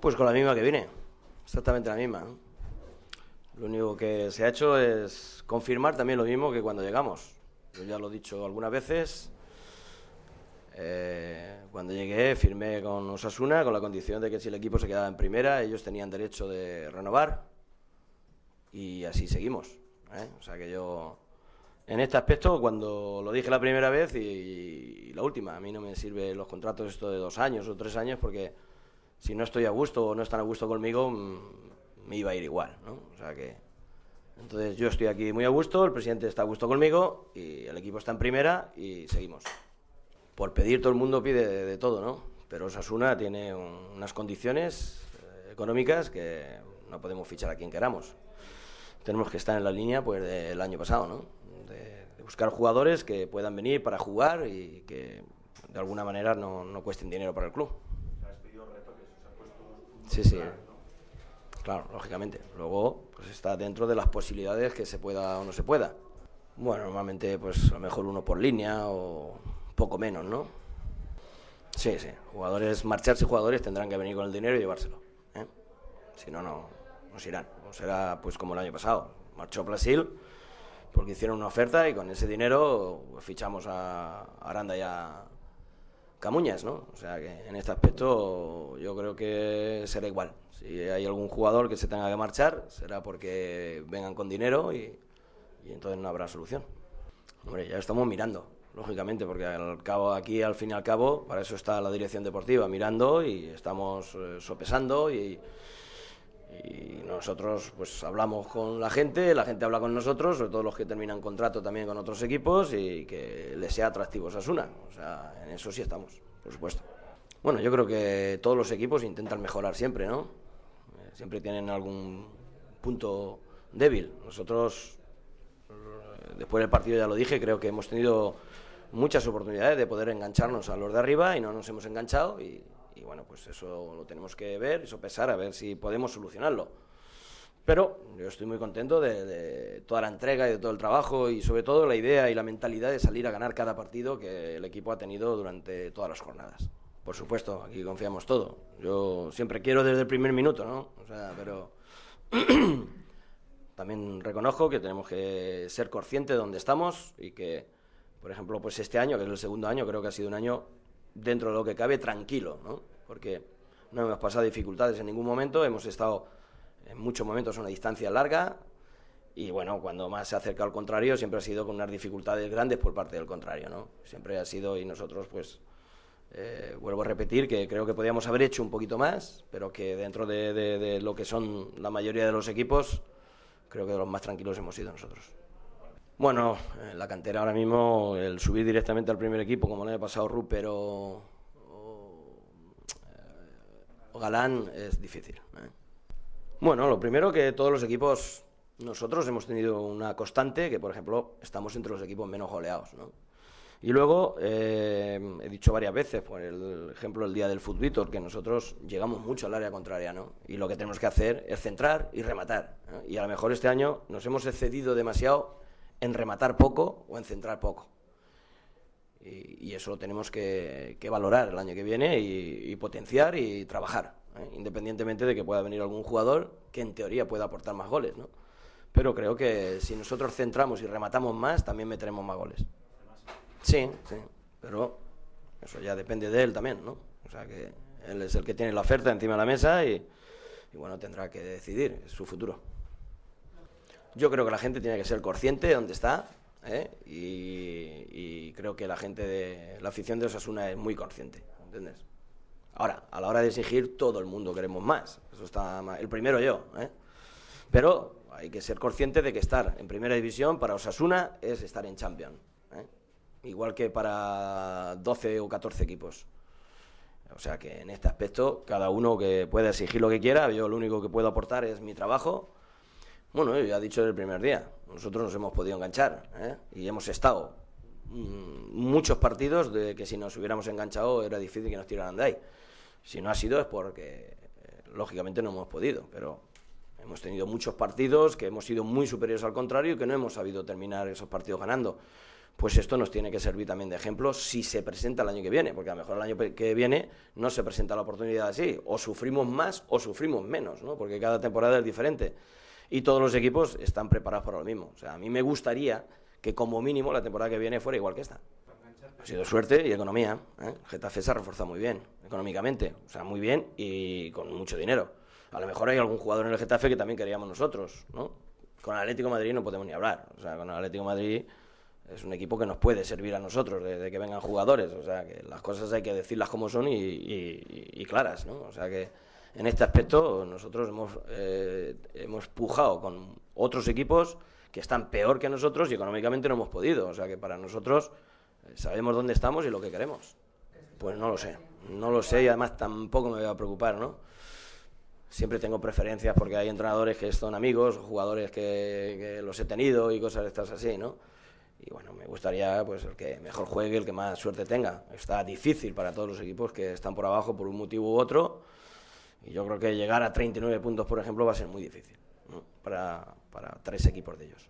Pues con la misma que vine, exactamente la misma. Lo único que se ha hecho es confirmar también lo mismo que cuando llegamos. Yo ya lo he dicho algunas veces. Eh, cuando llegué firmé con Osasuna con la condición de que si el equipo se quedaba en primera, ellos tenían derecho de renovar y así seguimos. ¿eh? O sea que yo, en este aspecto, cuando lo dije la primera vez y, la última, a mí no me sirven los contratos esto de dos años o tres años porque si no estoy a gusto o no están a gusto conmigo, mm, me iba a ir igual, ¿no? O sea que... Entonces yo estoy aquí muy a gusto, el presidente está a gusto conmigo y el equipo está en primera y seguimos. Por pedir todo el mundo pide de, todo, ¿no? Pero Osasuna tiene unas condiciones eh, económicas que no podemos fichar a quien queramos. Tenemos que estar en la línea pues del año pasado, ¿no? De, buscar jugadores que puedan venir para jugar y que de alguna manera no, no cuesten dinero para el club. Sí, sí. Claro, lógicamente. Luego, pues está dentro de las posibilidades que se pueda o no se pueda. Bueno, normalmente, pues a lo mejor uno por línea o poco menos, ¿no? Sí, sí. Jugadores, marcharse jugadores tendrán que venir con el dinero y llevárselo. ¿eh? Si no, no nos irán. O será pues como el año pasado. Marchó Brasil porque hicieron una oferta y con ese dinero fichamos a Aranda y a, Camuñas, ¿no? O sea que en este aspecto yo creo que será igual. Si hay algún jugador que se tenga que marchar, será porque vengan con dinero y, entonces no habrá solución. Hombre, ya estamos mirando, lógicamente, porque al cabo, aquí al fin y al cabo, para eso está la dirección deportiva, mirando y estamos eh, sopesando y, y nosotros pues hablamos con la gente, la gente habla con nosotros, sobre todo los que terminan contrato también con otros equipos y que les sea atractivo Sasuna. O sea, en eso sí estamos, por supuesto. Bueno, yo creo que todos los equipos intentan mejorar siempre, ¿no? Eh, siempre tienen algún punto débil. Nosotros, eh, después del partido ya lo dije, creo que hemos tenido muchas oportunidades de poder engancharnos a los de arriba y no nos hemos enganchado y, y bueno, pues eso lo tenemos que ver, eso pesar, a ver si podemos solucionarlo. Pero yo estoy muy contento de, toda la entrega y de todo el trabajo y sobre todo la idea y la mentalidad de salir a ganar cada partido que el equipo ha tenido durante todas las jornadas. Por supuesto, aquí confiamos todo. Yo siempre quiero desde el primer minuto, ¿no? O sea, pero también reconozco que tenemos que ser conscientes de dónde estamos y que, por ejemplo, pues este año, que es el segundo año, creo que ha sido un año dentro de lo que cabe, tranquilo, ¿no? Porque no hemos pasado dificultades en ningún momento, hemos estado en muchos momentos a una distancia larga y bueno, cuando más se ha acercado al contrario siempre ha sido con unas dificultades grandes por parte del contrario, ¿no? Siempre ha sido y nosotros pues eh, vuelvo a repetir que creo que podíamos haber hecho un poquito más, pero que dentro de, de lo que son la mayoría de los equipos, creo que de los más tranquilos hemos sido nosotros. Bueno, en la cantera ahora mismo, el subir directamente al primer equipo, como le ha pasado Rupert o, o, Galán, es difícil. ¿eh? Bueno, lo primero que todos los equipos, nosotros hemos tenido una constante, que por ejemplo estamos entre los equipos menos goleados. ¿no? Y luego, eh, he dicho varias veces, por el ejemplo el día del fútbol, que nosotros llegamos mucho al área contraria, ¿no? Y lo que tenemos que hacer es centrar y rematar. Y a lo mejor este año nos hemos excedido demasiado en rematar poco o en centrar poco. Y, eso lo tenemos que, valorar el año que viene y, potenciar y trabajar, ¿eh? independientemente de que pueda venir algún jugador que en teoría pueda aportar más goles. ¿no? Pero creo que si nosotros centramos y rematamos más, también meteremos más goles. Sí, sí, pero eso ya depende de él también, ¿no? O sea que él es el que tiene la oferta encima de la mesa y, y bueno, tendrá que decidir su futuro. Yo creo que la gente tiene que ser consciente de dónde está ¿eh? y, creo que la gente de la afición de Osasuna es muy consciente, ¿entiendes? Ahora, a la hora de exigir, todo el mundo queremos más. Eso está el primero yo, ¿eh? Pero hay que ser consciente de que estar en primera división para Osasuna es estar en Champions. ¿eh? Igual que para 12 o 14 equipos. O sea que en este aspecto, cada uno que pueda exigir lo que quiera, yo lo único que puedo aportar es mi trabajo bueno, ya he dicho desde el primer día, nosotros nos hemos podido enganchar ¿eh? y hemos estado mm, muchos partidos de que si nos hubiéramos enganchado era difícil que nos tiraran de ahí. Si no ha sido es porque eh, lógicamente no hemos podido, pero hemos tenido muchos partidos que hemos sido muy superiores al contrario y que no hemos sabido terminar esos partidos ganando. pues esto nos tiene que servir también de ejemplo si se presenta el año que viene, porque a lo mejor el año que viene no se presenta la oportunidad así, o sufrimos más o sufrimos menos, ¿no? porque cada temporada es diferente y todos los equipos están preparados para lo mismo. O sea, a mí me gustaría que como mínimo la temporada que viene fuera igual que esta. Ha sido suerte y economía. ¿eh? Getafe se ha reforzado muy bien, económicamente, o sea, muy bien y con mucho dinero. A lo mejor hay algún jugador en el Getafe que también queríamos nosotros, ¿no? Con el Atlético de Madrid no podemos ni hablar. O sea, con el Atlético de Madrid es un equipo que nos puede servir a nosotros de, que vengan jugadores. O sea, que las cosas hay que decirlas como son y, claras, ¿no? O sea que en este aspecto nosotros hemos, eh, hemos pujado con otros equipos que están peor que nosotros y económicamente no hemos podido. O sea que para nosotros eh, sabemos dónde estamos y lo que queremos. Pues no lo sé, no lo sé y además tampoco me voy a preocupar, ¿no? Siempre tengo preferencias porque hay entrenadores que son amigos, jugadores que, que los he tenido y cosas estas así, ¿no? y bueno, me gustaría pues el que mejor juegue, el que más suerte tenga. Está difícil para todos los equipos que están por abajo por un motivo u otro y yo creo que llegar a 39 puntos, por ejemplo, va a ser muy difícil para, para tres equipos de ellos.